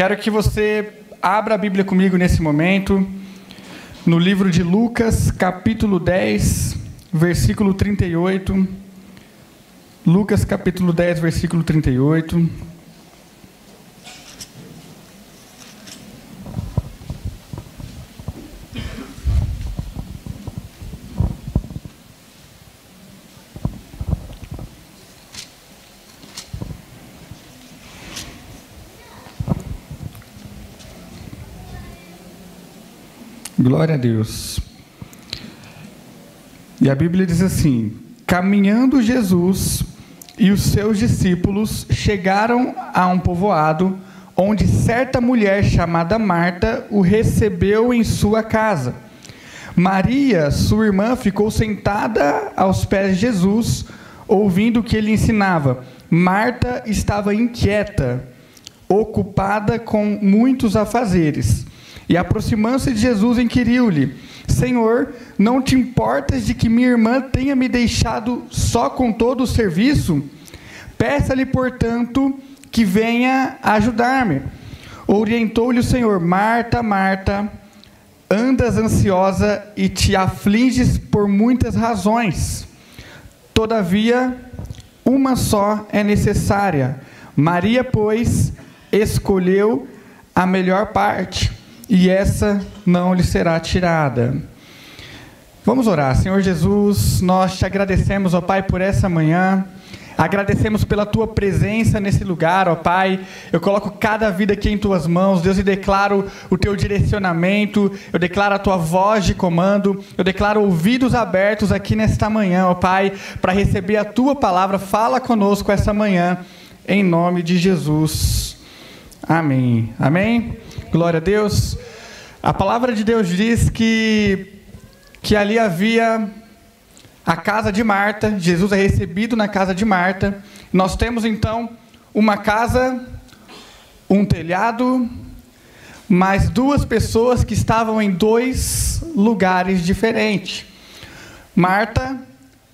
Quero que você abra a Bíblia comigo nesse momento, no livro de Lucas, capítulo 10, versículo 38. Lucas, capítulo 10, versículo 38. Glória a Deus. E a Bíblia diz assim: Caminhando Jesus e os seus discípulos chegaram a um povoado onde certa mulher chamada Marta o recebeu em sua casa. Maria, sua irmã, ficou sentada aos pés de Jesus, ouvindo o que ele ensinava. Marta estava inquieta, ocupada com muitos afazeres. E aproximando-se de Jesus, inquiriu-lhe: Senhor, não te importas de que minha irmã tenha me deixado só com todo o serviço? Peça-lhe, portanto, que venha ajudar-me. Orientou-lhe o Senhor: Marta, Marta, andas ansiosa e te afliges por muitas razões. Todavia, uma só é necessária. Maria, pois, escolheu a melhor parte e essa não lhe será tirada. Vamos orar. Senhor Jesus, nós te agradecemos, ó Pai, por essa manhã. Agradecemos pela tua presença nesse lugar, ó Pai. Eu coloco cada vida aqui em tuas mãos, Deus, e declaro o teu direcionamento, eu declaro a tua voz de comando, eu declaro ouvidos abertos aqui nesta manhã, ó Pai, para receber a tua palavra. Fala conosco essa manhã, em nome de Jesus. Amém. Amém. Glória a Deus. A palavra de Deus diz que, que ali havia a casa de Marta. Jesus é recebido na casa de Marta. Nós temos então uma casa, um telhado, mais duas pessoas que estavam em dois lugares diferentes. Marta,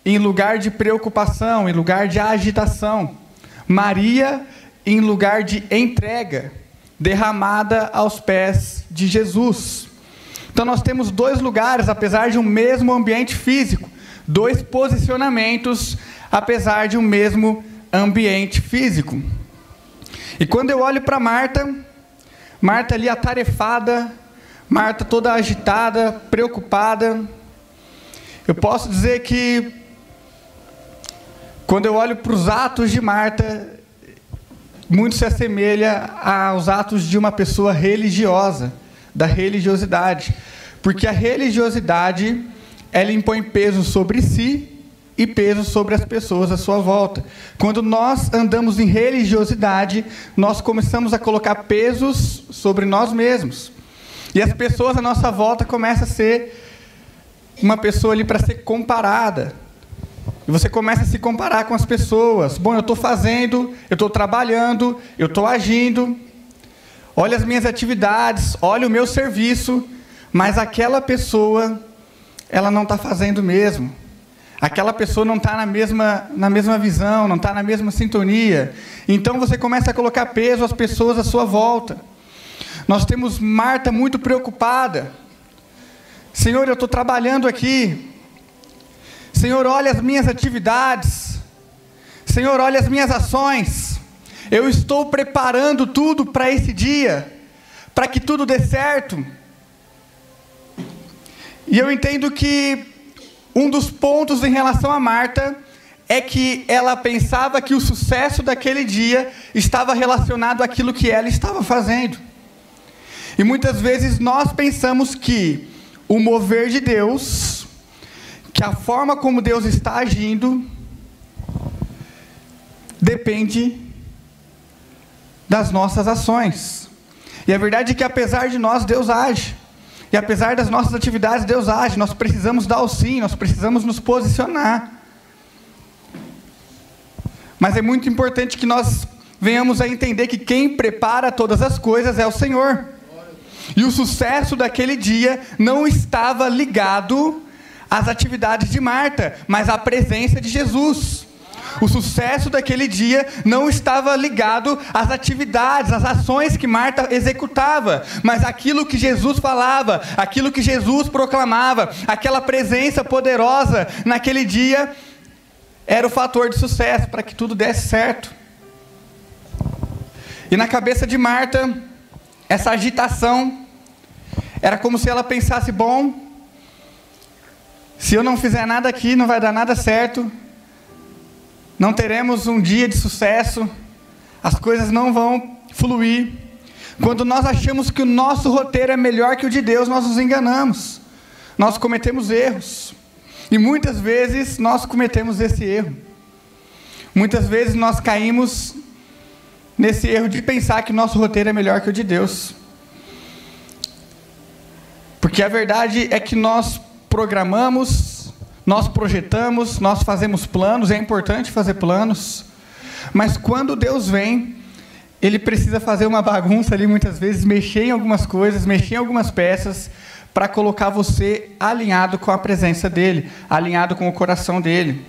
em lugar de preocupação, em lugar de agitação. Maria, em lugar de entrega derramada aos pés de Jesus. Então nós temos dois lugares, apesar de um mesmo ambiente físico, dois posicionamentos, apesar de um mesmo ambiente físico. E quando eu olho para Marta, Marta ali atarefada, Marta toda agitada, preocupada, eu posso dizer que quando eu olho para os atos de Marta, muito se assemelha aos atos de uma pessoa religiosa, da religiosidade. Porque a religiosidade, ela impõe peso sobre si e peso sobre as pessoas à sua volta. Quando nós andamos em religiosidade, nós começamos a colocar pesos sobre nós mesmos. E as pessoas à nossa volta começam a ser uma pessoa ali para ser comparada, e você começa a se comparar com as pessoas. Bom, eu estou fazendo, eu estou trabalhando, eu estou agindo. Olha as minhas atividades, olha o meu serviço, mas aquela pessoa, ela não está fazendo mesmo. Aquela pessoa não está na mesma, na mesma visão, não está na mesma sintonia. Então você começa a colocar peso às pessoas à sua volta. Nós temos Marta muito preocupada. Senhor, eu estou trabalhando aqui, Senhor, olha as minhas atividades. Senhor, olha as minhas ações. Eu estou preparando tudo para esse dia, para que tudo dê certo. E eu entendo que um dos pontos em relação a Marta é que ela pensava que o sucesso daquele dia estava relacionado àquilo que ela estava fazendo. E muitas vezes nós pensamos que o mover de Deus que a forma como Deus está agindo depende das nossas ações. E a verdade é que apesar de nós, Deus age. E apesar das nossas atividades, Deus age. Nós precisamos dar o sim, nós precisamos nos posicionar. Mas é muito importante que nós venhamos a entender que quem prepara todas as coisas é o Senhor. E o sucesso daquele dia não estava ligado as atividades de Marta, mas a presença de Jesus. O sucesso daquele dia não estava ligado às atividades, às ações que Marta executava, mas aquilo que Jesus falava, aquilo que Jesus proclamava, aquela presença poderosa naquele dia era o fator de sucesso para que tudo desse certo. E na cabeça de Marta, essa agitação era como se ela pensasse: bom, se eu não fizer nada aqui, não vai dar nada certo, não teremos um dia de sucesso, as coisas não vão fluir. Quando nós achamos que o nosso roteiro é melhor que o de Deus, nós nos enganamos, nós cometemos erros, e muitas vezes nós cometemos esse erro. Muitas vezes nós caímos nesse erro de pensar que o nosso roteiro é melhor que o de Deus. Porque a verdade é que nós programamos nós projetamos, nós fazemos planos, é importante fazer planos, mas quando Deus vem, Ele precisa fazer uma bagunça ali muitas vezes, mexer em algumas coisas, mexer em algumas peças, para colocar você alinhado com a presença dEle, alinhado com o coração dEle.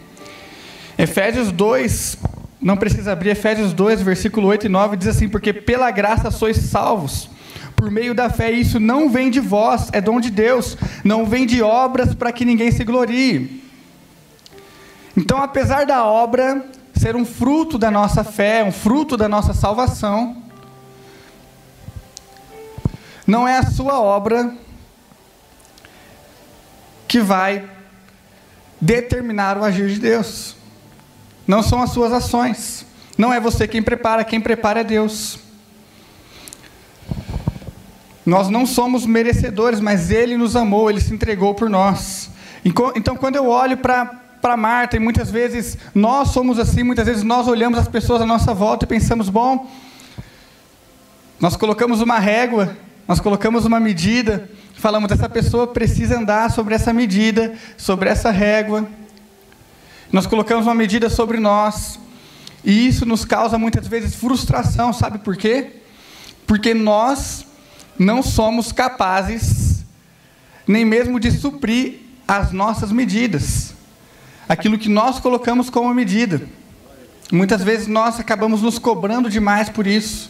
Efésios 2, não precisa abrir, Efésios 2, versículo 8 e 9, diz assim: Porque pela graça sois salvos por meio da fé. Isso não vem de vós, é dom de Deus. Não vem de obras para que ninguém se glorie. Então, apesar da obra ser um fruto da nossa fé, um fruto da nossa salvação, não é a sua obra que vai determinar o agir de Deus. Não são as suas ações. Não é você quem prepara, quem prepara é Deus. Nós não somos merecedores, mas Ele nos amou, Ele se entregou por nós. Então, quando eu olho para Marta, e muitas vezes nós somos assim, muitas vezes nós olhamos as pessoas à nossa volta e pensamos: bom, nós colocamos uma régua, nós colocamos uma medida, falamos: essa pessoa precisa andar sobre essa medida, sobre essa régua. Nós colocamos uma medida sobre nós, e isso nos causa muitas vezes frustração, sabe por quê? Porque nós não somos capazes nem mesmo de suprir as nossas medidas, aquilo que nós colocamos como medida. Muitas vezes nós acabamos nos cobrando demais por isso.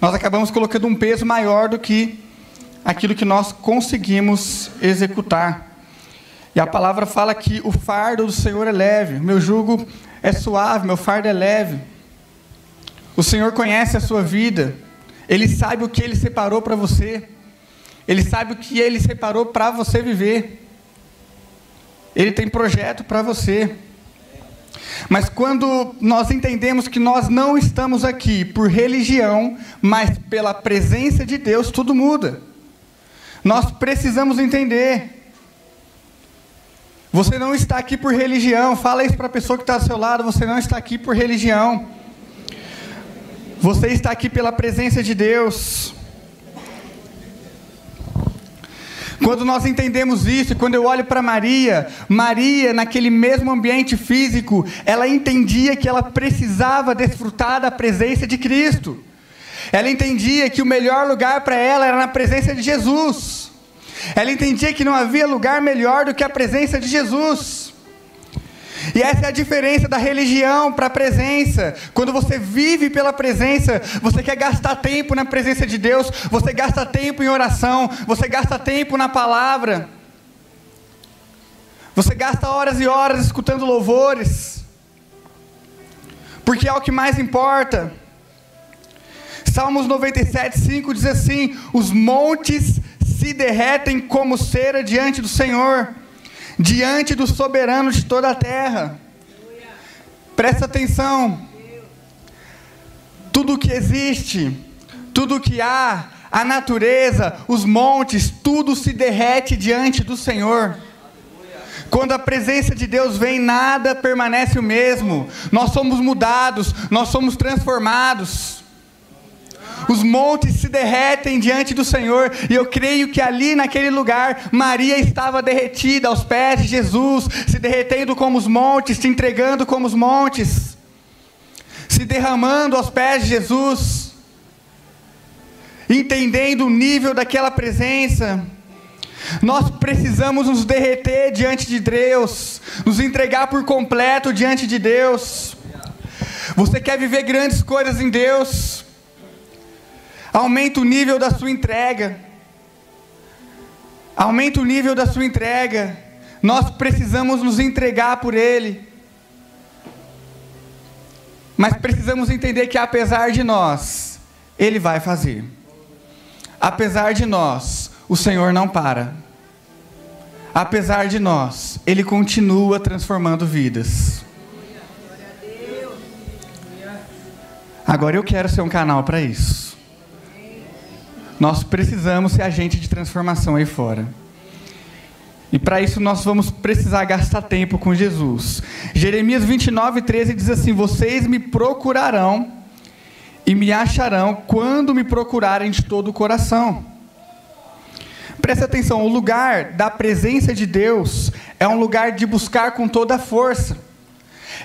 Nós acabamos colocando um peso maior do que aquilo que nós conseguimos executar. E a palavra fala que o fardo do Senhor é leve, meu jugo é suave, meu fardo é leve. O Senhor conhece a sua vida, ele sabe o que ele separou para você. Ele sabe o que ele separou para você viver. Ele tem projeto para você. Mas quando nós entendemos que nós não estamos aqui por religião, mas pela presença de Deus, tudo muda. Nós precisamos entender. Você não está aqui por religião. Fala isso para a pessoa que está do seu lado. Você não está aqui por religião. Você está aqui pela presença de Deus. Quando nós entendemos isso, quando eu olho para Maria, Maria, naquele mesmo ambiente físico, ela entendia que ela precisava desfrutar da presença de Cristo. Ela entendia que o melhor lugar para ela era na presença de Jesus. Ela entendia que não havia lugar melhor do que a presença de Jesus. E essa é a diferença da religião para a presença. Quando você vive pela presença, você quer gastar tempo na presença de Deus, você gasta tempo em oração, você gasta tempo na palavra. Você gasta horas e horas escutando louvores. Porque é o que mais importa. Salmos 97, 5 diz assim: Os montes se derretem como cera diante do Senhor diante do soberano de toda a terra. Presta atenção. Tudo que existe, tudo que há, a natureza, os montes, tudo se derrete diante do Senhor. Quando a presença de Deus vem, nada permanece o mesmo. Nós somos mudados, nós somos transformados os montes se derretem diante do Senhor, e eu creio que ali naquele lugar, Maria estava derretida aos pés de Jesus, se derretendo como os montes, se entregando como os montes, se derramando aos pés de Jesus, entendendo o nível daquela presença. Nós precisamos nos derreter diante de Deus, nos entregar por completo diante de Deus. Você quer viver grandes coisas em Deus? Aumenta o nível da sua entrega. Aumenta o nível da sua entrega. Nós precisamos nos entregar por Ele. Mas precisamos entender que apesar de nós, Ele vai fazer. Apesar de nós, o Senhor não para. Apesar de nós, Ele continua transformando vidas. Agora eu quero ser um canal para isso. Nós precisamos ser agente de transformação aí fora. E para isso nós vamos precisar gastar tempo com Jesus. Jeremias 29, 13 diz assim: Vocês me procurarão e me acharão quando me procurarem de todo o coração. Preste atenção, o lugar da presença de Deus é um lugar de buscar com toda a força.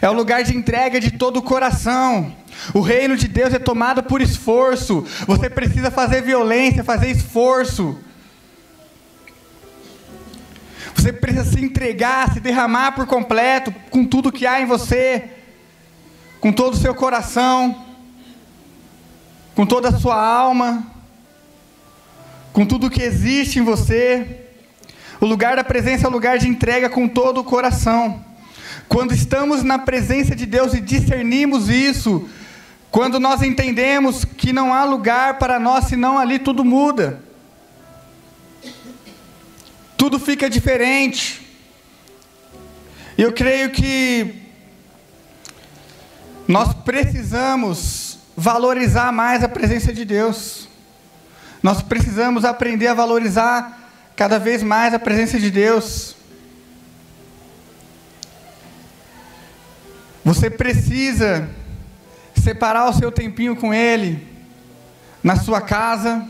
É um lugar de entrega de todo o coração. O reino de Deus é tomado por esforço. Você precisa fazer violência, fazer esforço. Você precisa se entregar, se derramar por completo, com tudo que há em você, com todo o seu coração, com toda a sua alma, com tudo que existe em você. O lugar da presença é o lugar de entrega com todo o coração. Quando estamos na presença de Deus e discernimos isso, quando nós entendemos que não há lugar para nós senão ali tudo muda tudo fica diferente. Eu creio que nós precisamos valorizar mais a presença de Deus. Nós precisamos aprender a valorizar cada vez mais a presença de Deus. Você precisa separar o seu tempinho com Ele, na sua casa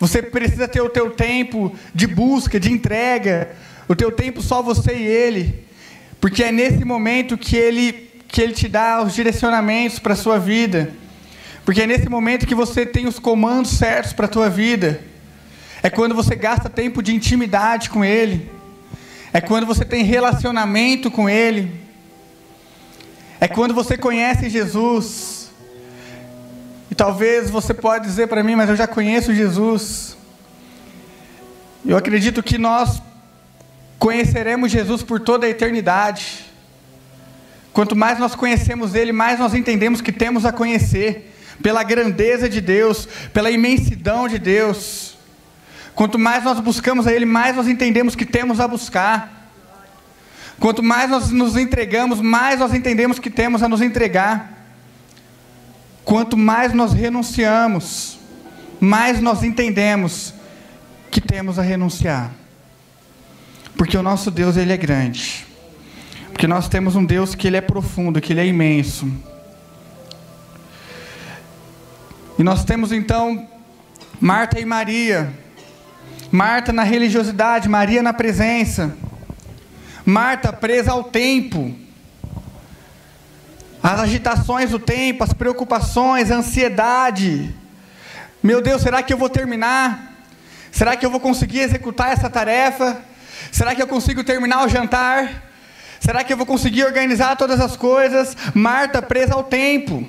você precisa ter o teu tempo de busca, de entrega, o teu tempo só você e ele, porque é nesse momento que ele que ele te dá os direcionamentos para a sua vida. Porque é nesse momento que você tem os comandos certos para a tua vida. É quando você gasta tempo de intimidade com ele. É quando você tem relacionamento com ele. É quando você conhece Jesus. E talvez você pode dizer para mim, mas eu já conheço Jesus. Eu acredito que nós conheceremos Jesus por toda a eternidade. Quanto mais nós conhecemos Ele, mais nós entendemos que temos a conhecer, pela grandeza de Deus, pela imensidão de Deus. Quanto mais nós buscamos a Ele, mais nós entendemos que temos a buscar. Quanto mais nós nos entregamos, mais nós entendemos que temos a nos entregar. Quanto mais nós renunciamos, mais nós entendemos que temos a renunciar. Porque o nosso Deus ele é grande. Porque nós temos um Deus que ele é profundo, que ele é imenso. E nós temos então Marta e Maria. Marta na religiosidade, Maria na presença. Marta presa ao tempo as agitações do tempo, as preocupações, a ansiedade. Meu Deus, será que eu vou terminar? Será que eu vou conseguir executar essa tarefa? Será que eu consigo terminar o jantar? Será que eu vou conseguir organizar todas as coisas? Marta presa ao tempo,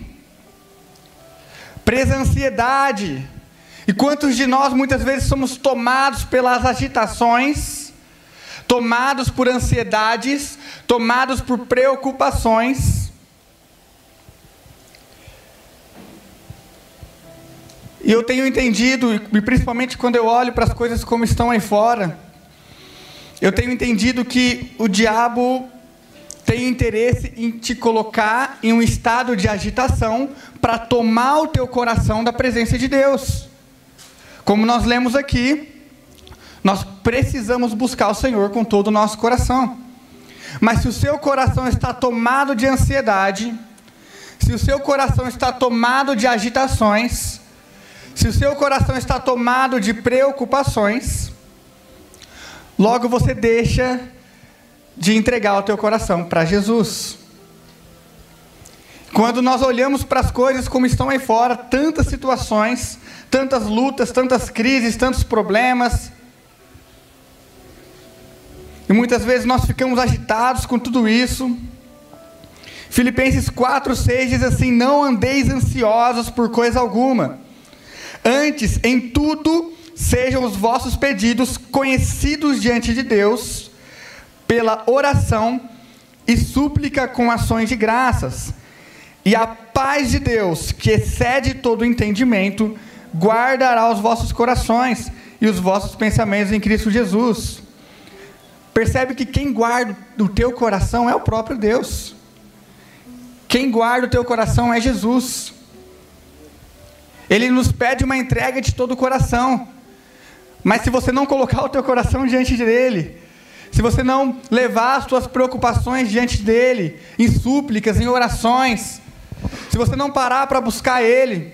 presa à ansiedade. E quantos de nós muitas vezes somos tomados pelas agitações, tomados por ansiedades, tomados por preocupações? E eu tenho entendido, e principalmente quando eu olho para as coisas como estão aí fora, eu tenho entendido que o diabo tem interesse em te colocar em um estado de agitação para tomar o teu coração da presença de Deus. Como nós lemos aqui, nós precisamos buscar o Senhor com todo o nosso coração. Mas se o seu coração está tomado de ansiedade, se o seu coração está tomado de agitações, se o seu coração está tomado de preocupações, logo você deixa de entregar o teu coração para Jesus. Quando nós olhamos para as coisas como estão aí fora, tantas situações, tantas lutas, tantas crises, tantos problemas, E muitas vezes nós ficamos agitados com tudo isso. Filipenses 4, 6 diz assim: Não andeis ansiosos por coisa alguma, antes, em tudo, sejam os vossos pedidos conhecidos diante de Deus, pela oração e súplica com ações de graças. E a paz de Deus, que excede todo entendimento, guardará os vossos corações e os vossos pensamentos em Cristo Jesus. Percebe que quem guarda o teu coração é o próprio Deus. Quem guarda o teu coração é Jesus. Ele nos pede uma entrega de todo o coração. Mas se você não colocar o teu coração diante dele, se você não levar as tuas preocupações diante dele, em súplicas, em orações, se você não parar para buscar ele,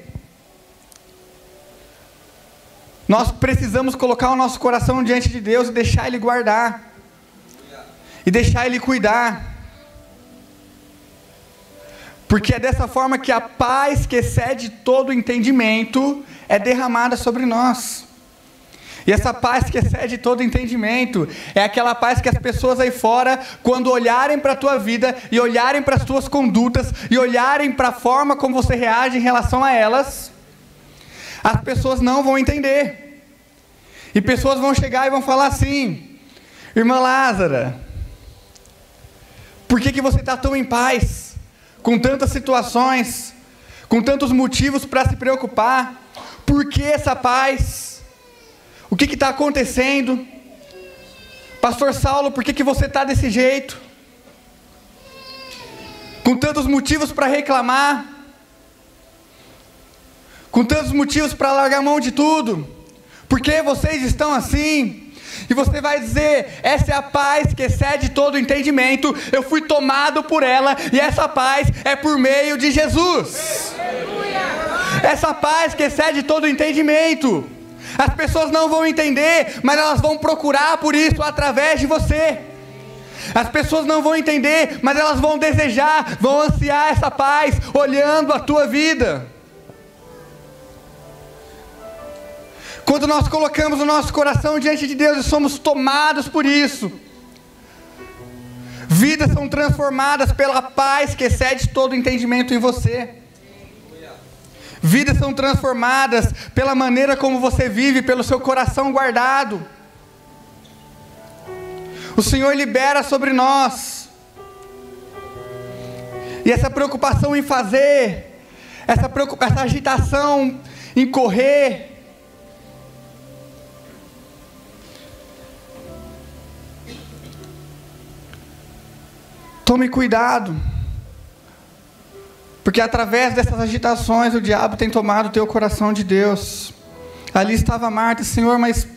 nós precisamos colocar o nosso coração diante de Deus e deixar ele guardar e deixar Ele cuidar. Porque é dessa forma que a paz que excede todo entendimento é derramada sobre nós. E essa paz que excede todo entendimento é aquela paz que as pessoas aí fora, quando olharem para a tua vida e olharem para as tuas condutas e olharem para a forma como você reage em relação a elas, as pessoas não vão entender. E pessoas vão chegar e vão falar assim: Irmã Lázara, por que, que você está tão em paz? Com tantas situações, com tantos motivos para se preocupar. Por que essa paz? O que está acontecendo? Pastor Saulo, por que, que você está desse jeito? Com tantos motivos para reclamar, com tantos motivos para largar mão de tudo, por que vocês estão assim? E você vai dizer: essa é a paz que excede todo entendimento. Eu fui tomado por ela, e essa paz é por meio de Jesus. Essa paz que excede todo entendimento. As pessoas não vão entender, mas elas vão procurar por isso através de você. As pessoas não vão entender, mas elas vão desejar, vão ansiar essa paz, olhando a tua vida. Quando nós colocamos o nosso coração diante de Deus e somos tomados por isso, vidas são transformadas pela paz que excede todo entendimento em você. Vidas são transformadas pela maneira como você vive, pelo seu coração guardado. O Senhor libera sobre nós. E essa preocupação em fazer, essa, essa agitação em correr, Tome cuidado. Porque através dessas agitações o diabo tem tomado o teu coração de Deus. Ali estava Marta, Senhor, mas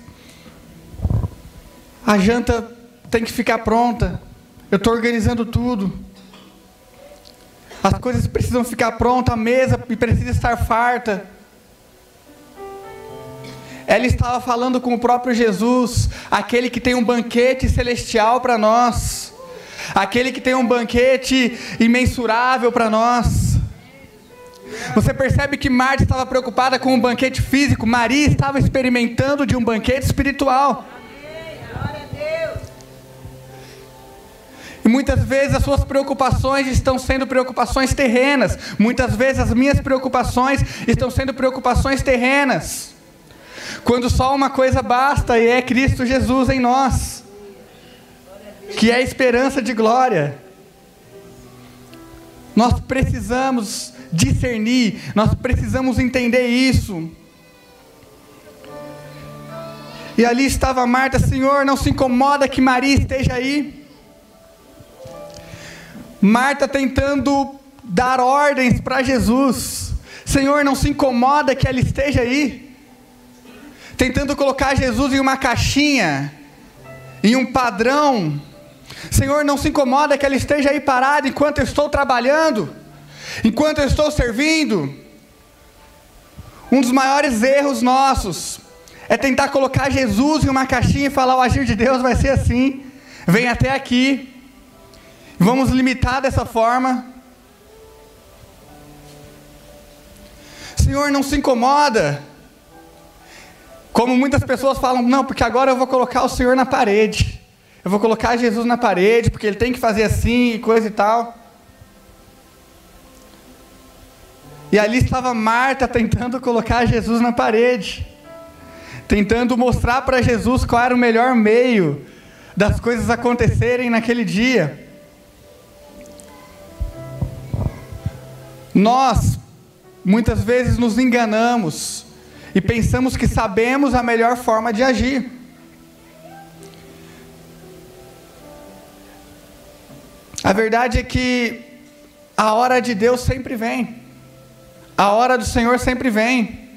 a janta tem que ficar pronta. Eu estou organizando tudo. As coisas precisam ficar prontas, a mesa precisa estar farta. Ela estava falando com o próprio Jesus, aquele que tem um banquete celestial para nós aquele que tem um banquete imensurável para nós. Você percebe que Marta estava preocupada com um banquete físico, Maria estava experimentando de um banquete espiritual. E muitas vezes as suas preocupações estão sendo preocupações terrenas. Muitas vezes as minhas preocupações estão sendo preocupações terrenas. Quando só uma coisa basta e é Cristo Jesus em nós que é a esperança de glória. Nós precisamos discernir, nós precisamos entender isso. E ali estava Marta, Senhor, não se incomoda que Maria esteja aí. Marta tentando dar ordens para Jesus. Senhor, não se incomoda que ela esteja aí. Tentando colocar Jesus em uma caixinha, em um padrão Senhor, não se incomoda que ela esteja aí parada enquanto eu estou trabalhando, enquanto eu estou servindo. Um dos maiores erros nossos é tentar colocar Jesus em uma caixinha e falar: o agir de Deus vai ser assim. Vem até aqui. Vamos limitar dessa forma. Senhor, não se incomoda. Como muitas pessoas falam, não, porque agora eu vou colocar o Senhor na parede. Eu vou colocar Jesus na parede, porque ele tem que fazer assim e coisa e tal. E ali estava Marta tentando colocar Jesus na parede, tentando mostrar para Jesus qual era o melhor meio das coisas acontecerem naquele dia. Nós, muitas vezes, nos enganamos e pensamos que sabemos a melhor forma de agir. A verdade é que a hora de Deus sempre vem, a hora do Senhor sempre vem.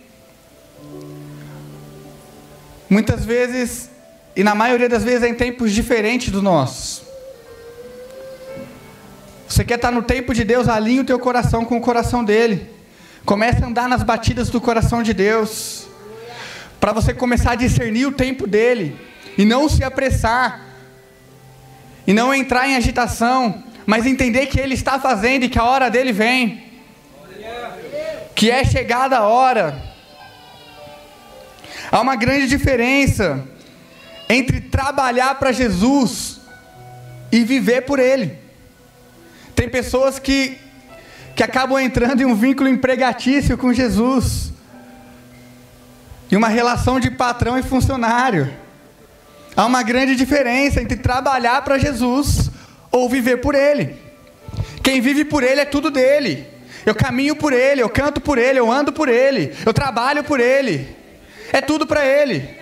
Muitas vezes, e na maioria das vezes, é em tempos diferentes do nosso. Você quer estar no tempo de Deus, alinhe o teu coração com o coração dele. Comece a andar nas batidas do coração de Deus. Para você começar a discernir o tempo dele. E não se apressar. E não entrar em agitação. Mas entender que ele está fazendo e que a hora dele vem. Que é chegada a hora. Há uma grande diferença entre trabalhar para Jesus e viver por Ele. Tem pessoas que que acabam entrando em um vínculo empregatício com Jesus, em uma relação de patrão e funcionário. Há uma grande diferença entre trabalhar para Jesus ou viver por Ele. Quem vive por Ele é tudo dele. Eu caminho por Ele, eu canto por Ele, eu ando por Ele, eu trabalho por Ele. É tudo para Ele.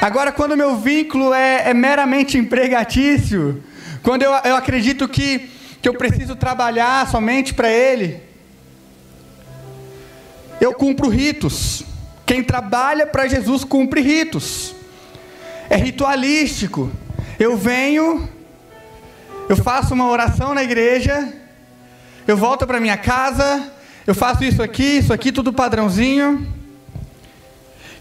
Agora, quando meu vínculo é, é meramente empregatício, quando eu, eu acredito que que eu preciso trabalhar somente para Ele. Eu cumpro ritos. Quem trabalha para Jesus cumpre ritos. É ritualístico. Eu venho, eu faço uma oração na igreja, eu volto para minha casa, eu faço isso aqui, isso aqui, tudo padrãozinho.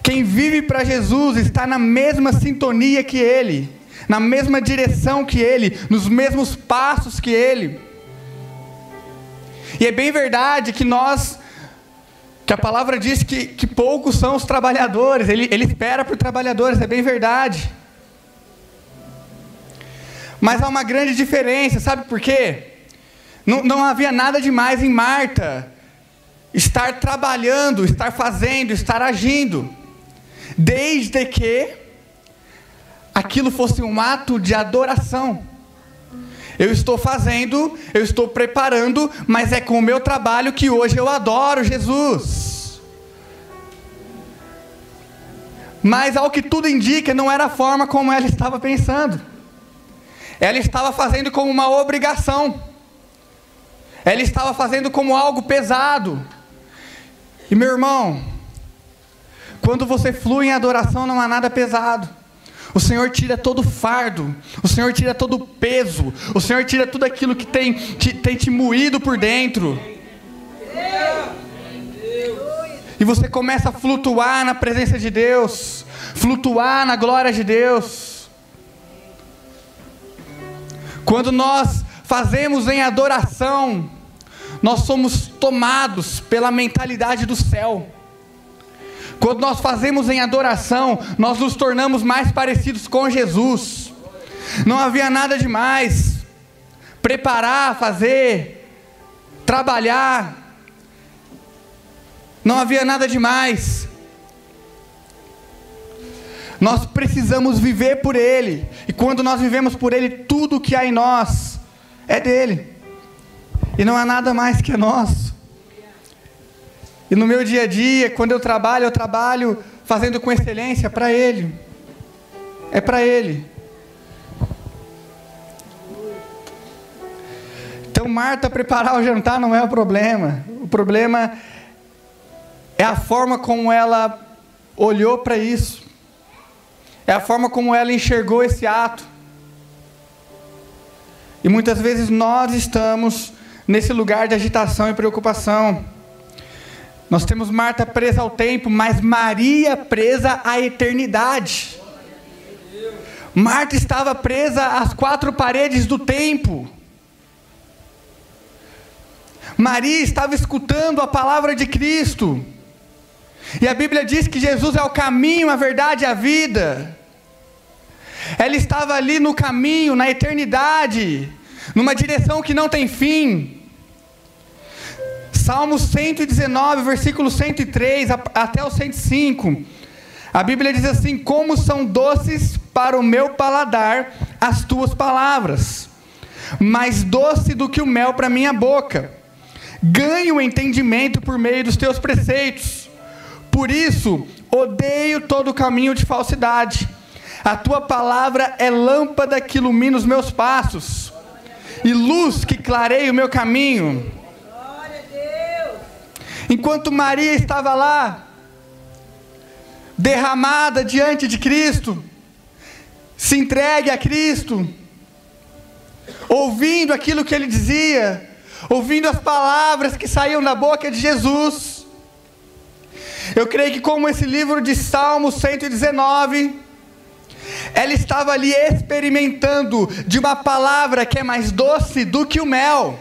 Quem vive para Jesus está na mesma sintonia que Ele na mesma direção que Ele, nos mesmos passos que Ele. E é bem verdade que nós, que a palavra diz que, que poucos são os trabalhadores, Ele, ele espera por trabalhadores, é bem verdade. Mas há uma grande diferença, sabe por quê? Não, não havia nada demais em Marta estar trabalhando, estar fazendo, estar agindo, desde que aquilo fosse um ato de adoração. Eu estou fazendo, eu estou preparando, mas é com o meu trabalho que hoje eu adoro Jesus. Mas ao que tudo indica, não era a forma como ela estava pensando. Ela estava fazendo como uma obrigação. Ela estava fazendo como algo pesado. E meu irmão, quando você flui em adoração, não há nada pesado. O Senhor tira todo fardo, o Senhor tira todo o peso, o Senhor tira tudo aquilo que tem te, tem te moído por dentro. E você começa a flutuar na presença de Deus, flutuar na glória de Deus. Quando nós fazemos em adoração, nós somos tomados pela mentalidade do céu. Quando nós fazemos em adoração, nós nos tornamos mais parecidos com Jesus. Não havia nada demais. Preparar, fazer, trabalhar. Não havia nada demais. Nós precisamos viver por Ele. E quando nós vivemos por Ele, tudo que há em nós é dele. E não há nada mais que é nosso. E no meu dia a dia, quando eu trabalho, eu trabalho fazendo com excelência para Ele. É para Ele. Então, Marta preparar o jantar não é o problema. O problema é a forma como ela olhou para isso. É a forma como ela enxergou esse ato. E muitas vezes nós estamos nesse lugar de agitação e preocupação. Nós temos Marta presa ao tempo, mas Maria presa à eternidade. Marta estava presa às quatro paredes do tempo. Maria estava escutando a palavra de Cristo. E a Bíblia diz que Jesus é o caminho, a verdade e a vida. ela estava ali no caminho, na eternidade, numa direção que não tem fim. Salmo 119, versículo 103 até o 105. A Bíblia diz assim: Como são doces para o meu paladar as tuas palavras, mais doce do que o mel para minha boca. Ganho entendimento por meio dos teus preceitos. Por isso, odeio todo caminho de falsidade. A tua palavra é lâmpada que ilumina os meus passos e luz que clareia o meu caminho. Enquanto Maria estava lá, derramada diante de Cristo, se entregue a Cristo, ouvindo aquilo que ele dizia, ouvindo as palavras que saíam da boca de Jesus. Eu creio que, como esse livro de Salmo 119, ela estava ali experimentando de uma palavra que é mais doce do que o mel.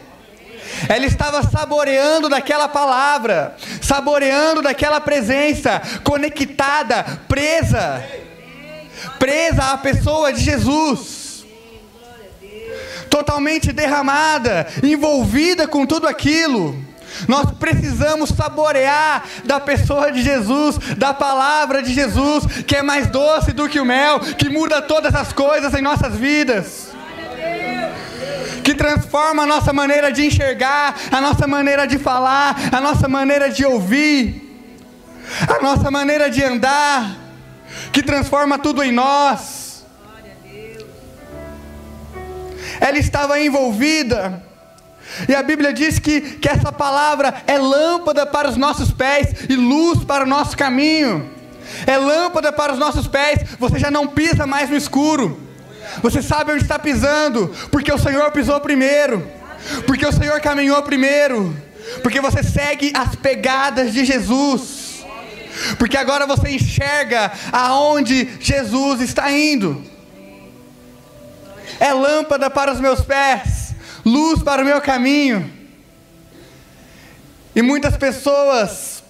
Ela estava saboreando daquela palavra, saboreando daquela presença, conectada, presa, presa à pessoa de Jesus, totalmente derramada, envolvida com tudo aquilo. Nós precisamos saborear da pessoa de Jesus, da palavra de Jesus, que é mais doce do que o mel, que muda todas as coisas em nossas vidas que transforma a nossa maneira de enxergar, a nossa maneira de falar, a nossa maneira de ouvir, a nossa maneira de andar, que transforma tudo em nós. Ela estava envolvida. E a Bíblia diz que, que essa palavra é lâmpada para os nossos pés e luz para o nosso caminho. É lâmpada para os nossos pés, você já não pisa mais no escuro. Você sabe onde está pisando, porque o Senhor pisou primeiro, porque o Senhor caminhou primeiro, porque você segue as pegadas de Jesus, porque agora você enxerga aonde Jesus está indo. É lâmpada para os meus pés, luz para o meu caminho. E muitas pessoas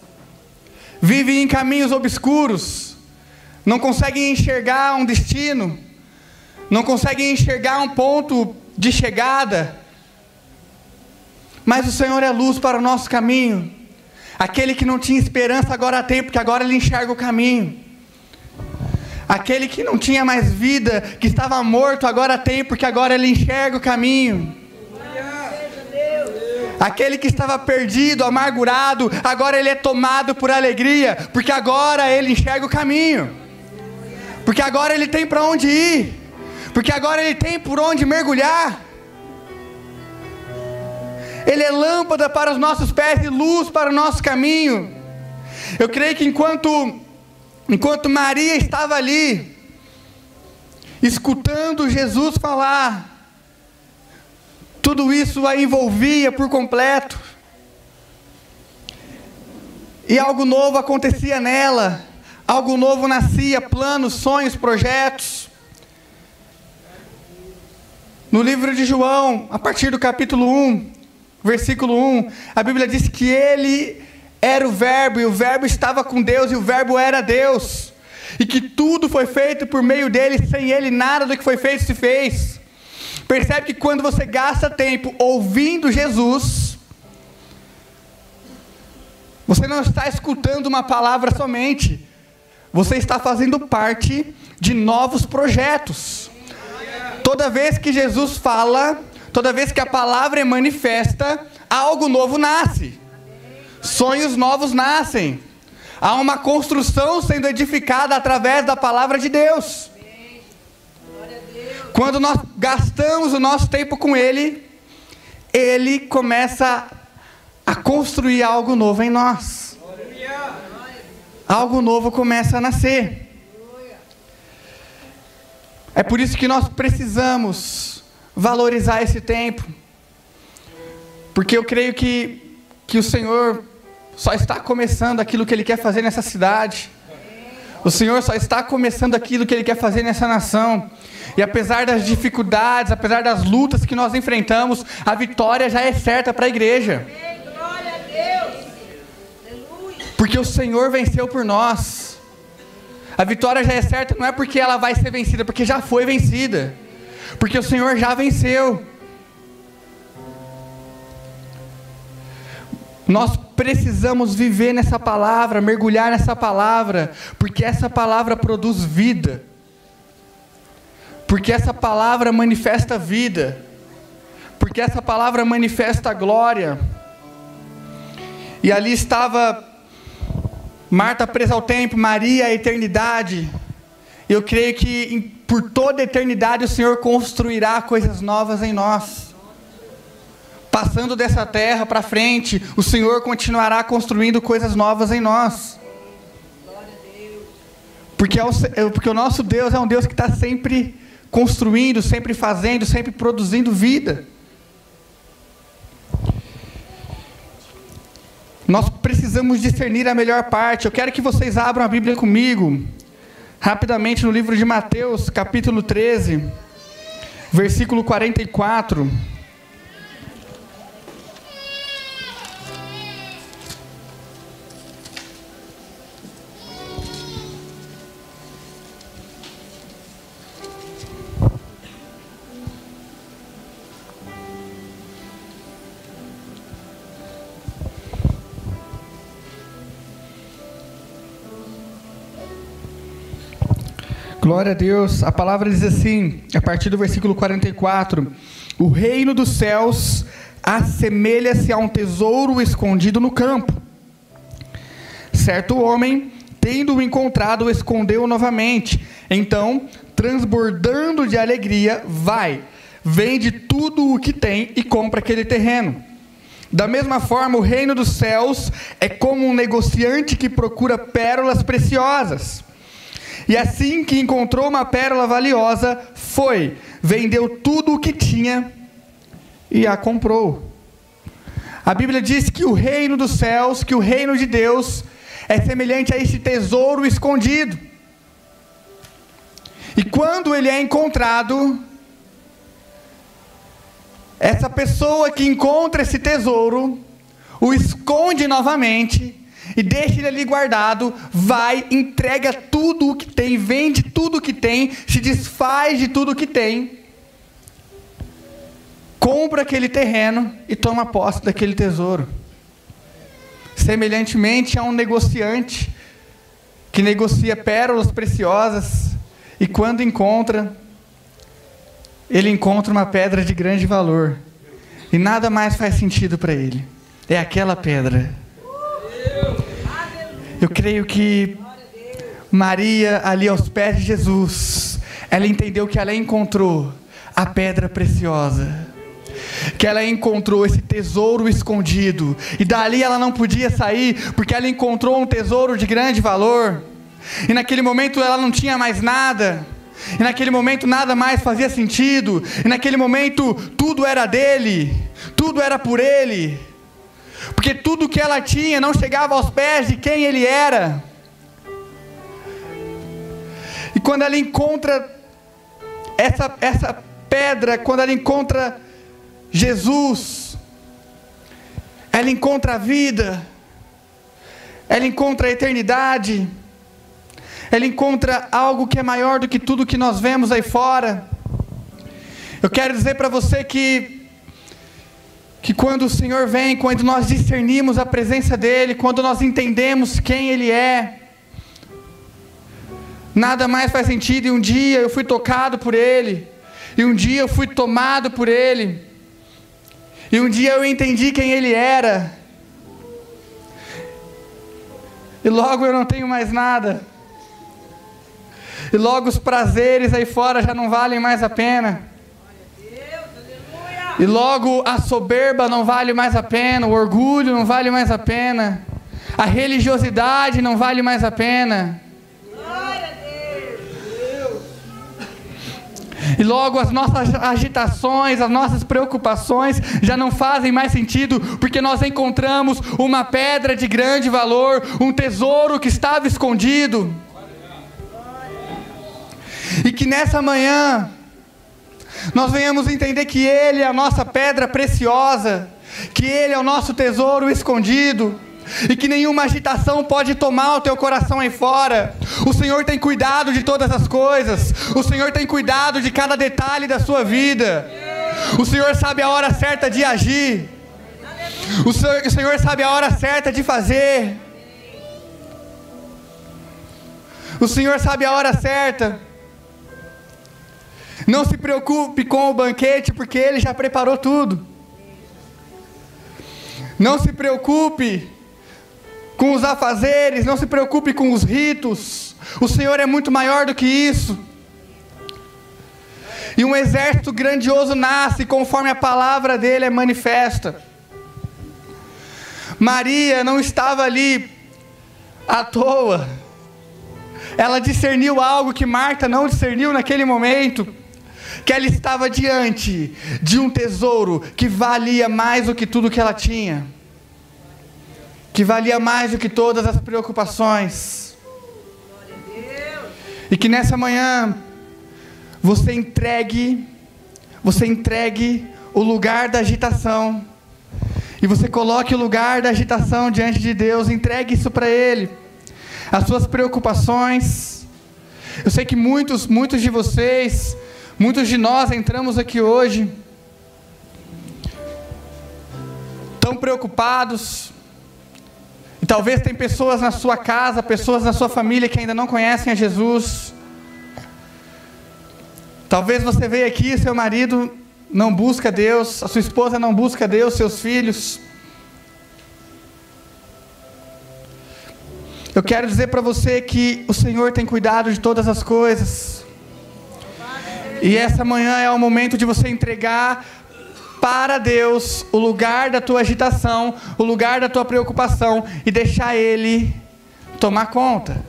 vivem em caminhos obscuros, não conseguem enxergar um destino, não conseguem enxergar um ponto de chegada. Mas o Senhor é luz para o nosso caminho. Aquele que não tinha esperança agora tem, porque agora ele enxerga o caminho. Aquele que não tinha mais vida, que estava morto, agora tem, porque agora ele enxerga o caminho. Aquele que estava perdido, amargurado, agora ele é tomado por alegria, porque agora ele enxerga o caminho. Porque agora ele tem para onde ir porque agora ele tem por onde mergulhar. Ele é lâmpada para os nossos pés e luz para o nosso caminho. Eu creio que enquanto, enquanto Maria estava ali, escutando Jesus falar, tudo isso a envolvia por completo. E algo novo acontecia nela, algo novo nascia, planos, sonhos, projetos. No livro de João, a partir do capítulo 1, versículo 1, a Bíblia diz que ele era o Verbo, e o Verbo estava com Deus, e o Verbo era Deus, e que tudo foi feito por meio dele, sem ele nada do que foi feito se fez. Percebe que quando você gasta tempo ouvindo Jesus, você não está escutando uma palavra somente, você está fazendo parte de novos projetos. Toda vez que Jesus fala, toda vez que a palavra é manifesta, algo novo nasce. Sonhos novos nascem. Há uma construção sendo edificada através da palavra de Deus. Quando nós gastamos o nosso tempo com Ele, Ele começa a construir algo novo em nós. Algo novo começa a nascer. É por isso que nós precisamos valorizar esse tempo. Porque eu creio que, que o Senhor só está começando aquilo que Ele quer fazer nessa cidade. O Senhor só está começando aquilo que Ele quer fazer nessa nação. E apesar das dificuldades, apesar das lutas que nós enfrentamos, a vitória já é certa para a igreja. Porque o Senhor venceu por nós. A vitória já é certa, não é porque ela vai ser vencida, porque já foi vencida. Porque o Senhor já venceu. Nós precisamos viver nessa palavra, mergulhar nessa palavra, porque essa palavra produz vida. Porque essa palavra manifesta vida. Porque essa palavra manifesta glória. E ali estava Marta presa ao tempo, Maria à eternidade. Eu creio que por toda a eternidade o Senhor construirá coisas novas em nós passando dessa terra para frente, o Senhor continuará construindo coisas novas em nós. Porque, é o, é porque o nosso Deus é um Deus que está sempre construindo, sempre fazendo, sempre produzindo vida. Nós precisamos discernir a melhor parte. Eu quero que vocês abram a Bíblia comigo, rapidamente no livro de Mateus, capítulo 13, versículo 44. Glória a Deus. A palavra diz assim, a partir do versículo 44: O reino dos céus assemelha-se a um tesouro escondido no campo. Certo homem, tendo-o encontrado, o escondeu novamente. Então, transbordando de alegria, vai, vende tudo o que tem e compra aquele terreno. Da mesma forma, o reino dos céus é como um negociante que procura pérolas preciosas e assim que encontrou uma pérola valiosa, foi, vendeu tudo o que tinha e a comprou. A Bíblia diz que o reino dos céus, que o reino de Deus, é semelhante a esse tesouro escondido. E quando ele é encontrado, essa pessoa que encontra esse tesouro, o esconde novamente e deixa ele ali guardado, vai, entrega tudo o que tem, vende tudo o que tem, se desfaz de tudo o que tem, compra aquele terreno e toma posse daquele tesouro. Semelhantemente a um negociante que negocia pérolas preciosas e quando encontra, ele encontra uma pedra de grande valor e nada mais faz sentido para ele. É aquela pedra eu creio que Maria, ali aos pés de Jesus, ela entendeu que ela encontrou a pedra preciosa. Que ela encontrou esse tesouro escondido. E dali ela não podia sair, porque ela encontrou um tesouro de grande valor. E naquele momento ela não tinha mais nada. E naquele momento nada mais fazia sentido. E naquele momento tudo era dele. Tudo era por ele porque tudo que ela tinha não chegava aos pés de quem ele era. E quando ela encontra essa, essa pedra, quando ela encontra Jesus, ela encontra a vida, ela encontra a eternidade, ela encontra algo que é maior do que tudo que nós vemos aí fora. Eu quero dizer para você que que quando o Senhor vem, quando nós discernimos a presença dEle, quando nós entendemos quem Ele é, nada mais faz sentido. E um dia eu fui tocado por Ele, e um dia eu fui tomado por Ele, e um dia eu entendi quem Ele era, e logo eu não tenho mais nada, e logo os prazeres aí fora já não valem mais a pena. E logo a soberba não vale mais a pena, o orgulho não vale mais a pena, a religiosidade não vale mais a pena. E logo as nossas agitações, as nossas preocupações já não fazem mais sentido, porque nós encontramos uma pedra de grande valor, um tesouro que estava escondido. E que nessa manhã nós venhamos entender que Ele é a nossa pedra preciosa, que Ele é o nosso tesouro escondido, e que nenhuma agitação pode tomar o teu coração aí fora. O Senhor tem cuidado de todas as coisas, o Senhor tem cuidado de cada detalhe da sua vida. O Senhor sabe a hora certa de agir, o Senhor, o Senhor sabe a hora certa de fazer. O Senhor sabe a hora certa. Não se preocupe com o banquete, porque Ele já preparou tudo. Não se preocupe com os afazeres, não se preocupe com os ritos. O Senhor é muito maior do que isso. E um exército grandioso nasce conforme a palavra dele é manifesta. Maria não estava ali à toa. Ela discerniu algo que Marta não discerniu naquele momento. Que ela estava diante de um tesouro que valia mais do que tudo que ela tinha que valia mais do que todas as preocupações. E que nessa manhã você entregue, você entregue o lugar da agitação. E você coloque o lugar da agitação diante de Deus, entregue isso para Ele. As suas preocupações. Eu sei que muitos, muitos de vocês, muitos de nós entramos aqui hoje tão preocupados, e talvez tem pessoas na sua casa, pessoas na sua família que ainda não conhecem a Jesus. Talvez você veja aqui, seu marido não busca Deus, a sua esposa não busca Deus, seus filhos. Eu quero dizer para você que o Senhor tem cuidado de todas as coisas. E essa manhã é o momento de você entregar para Deus o lugar da tua agitação, o lugar da tua preocupação e deixar Ele tomar conta.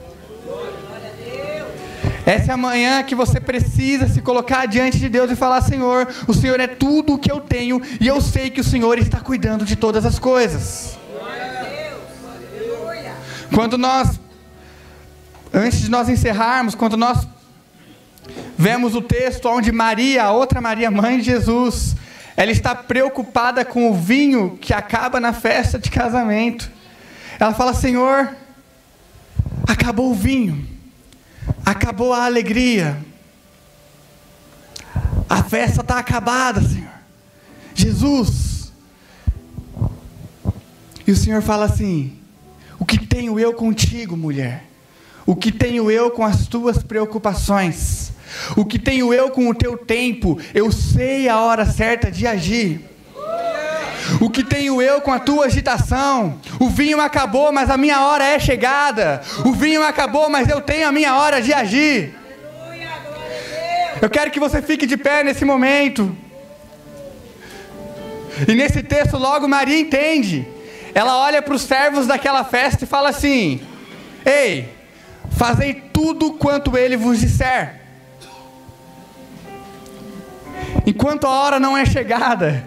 Essa é a manhã que você precisa se colocar diante de Deus e falar: Senhor, o Senhor é tudo o que eu tenho e eu sei que o Senhor está cuidando de todas as coisas. Quando nós, antes de nós encerrarmos, quando nós vemos o texto onde Maria, a outra Maria, mãe de Jesus, ela está preocupada com o vinho que acaba na festa de casamento. Ela fala: Senhor, acabou o vinho, acabou a alegria, a festa está acabada, Senhor. Jesus. E o Senhor fala assim: O que tenho eu contigo, mulher? O que tenho eu com as tuas preocupações? O que tenho eu com o teu tempo? Eu sei a hora certa de agir. O que tenho eu com a tua agitação? O vinho acabou, mas a minha hora é chegada. O vinho acabou, mas eu tenho a minha hora de agir. Eu quero que você fique de pé nesse momento. E nesse texto, logo Maria entende. Ela olha para os servos daquela festa e fala assim: Ei, fazei tudo quanto ele vos disser. Enquanto a hora não é chegada,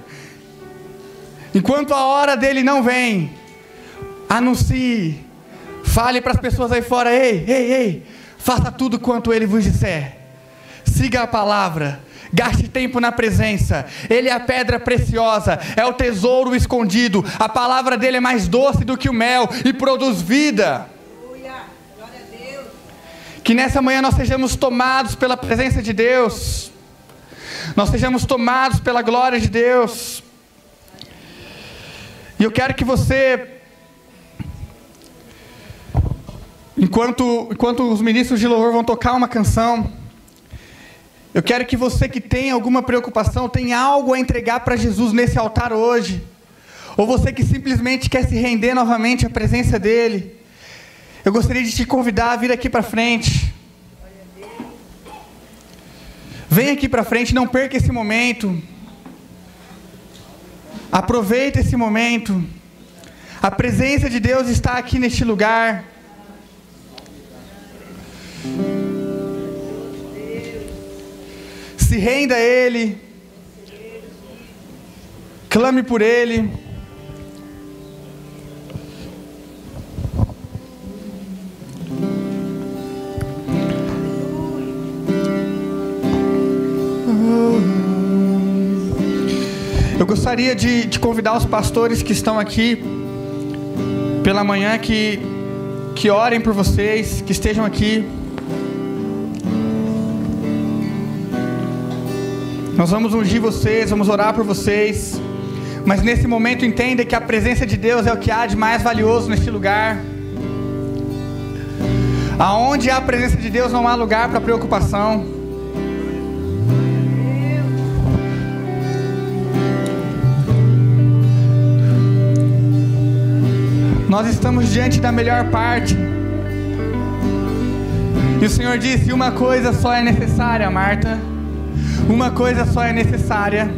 enquanto a hora dele não vem, anuncie, fale para as pessoas aí fora: ei, ei, ei, faça tudo quanto ele vos disser, siga a palavra. Gaste tempo na presença. Ele é a pedra preciosa, é o tesouro escondido. A palavra dele é mais doce do que o mel e produz vida. Que nessa manhã nós sejamos tomados pela presença de Deus nós sejamos tomados pela glória de Deus. E eu quero que você, enquanto, enquanto os ministros de louvor vão tocar uma canção, eu quero que você que tem alguma preocupação, tenha algo a entregar para Jesus nesse altar hoje. Ou você que simplesmente quer se render novamente à presença dEle. Eu gostaria de te convidar a vir aqui para frente. Vem aqui para frente, não perca esse momento. Aproveita esse momento. A presença de Deus está aqui neste lugar. Se renda a Ele. Clame por Ele. Gostaria de, de convidar os pastores que estão aqui pela manhã que, que orem por vocês, que estejam aqui. Nós vamos ungir vocês, vamos orar por vocês. Mas nesse momento entenda que a presença de Deus é o que há de mais valioso neste lugar. Aonde há a presença de Deus não há lugar para preocupação. Nós estamos diante da melhor parte. E o Senhor disse: Uma coisa só é necessária, Marta. Uma coisa só é necessária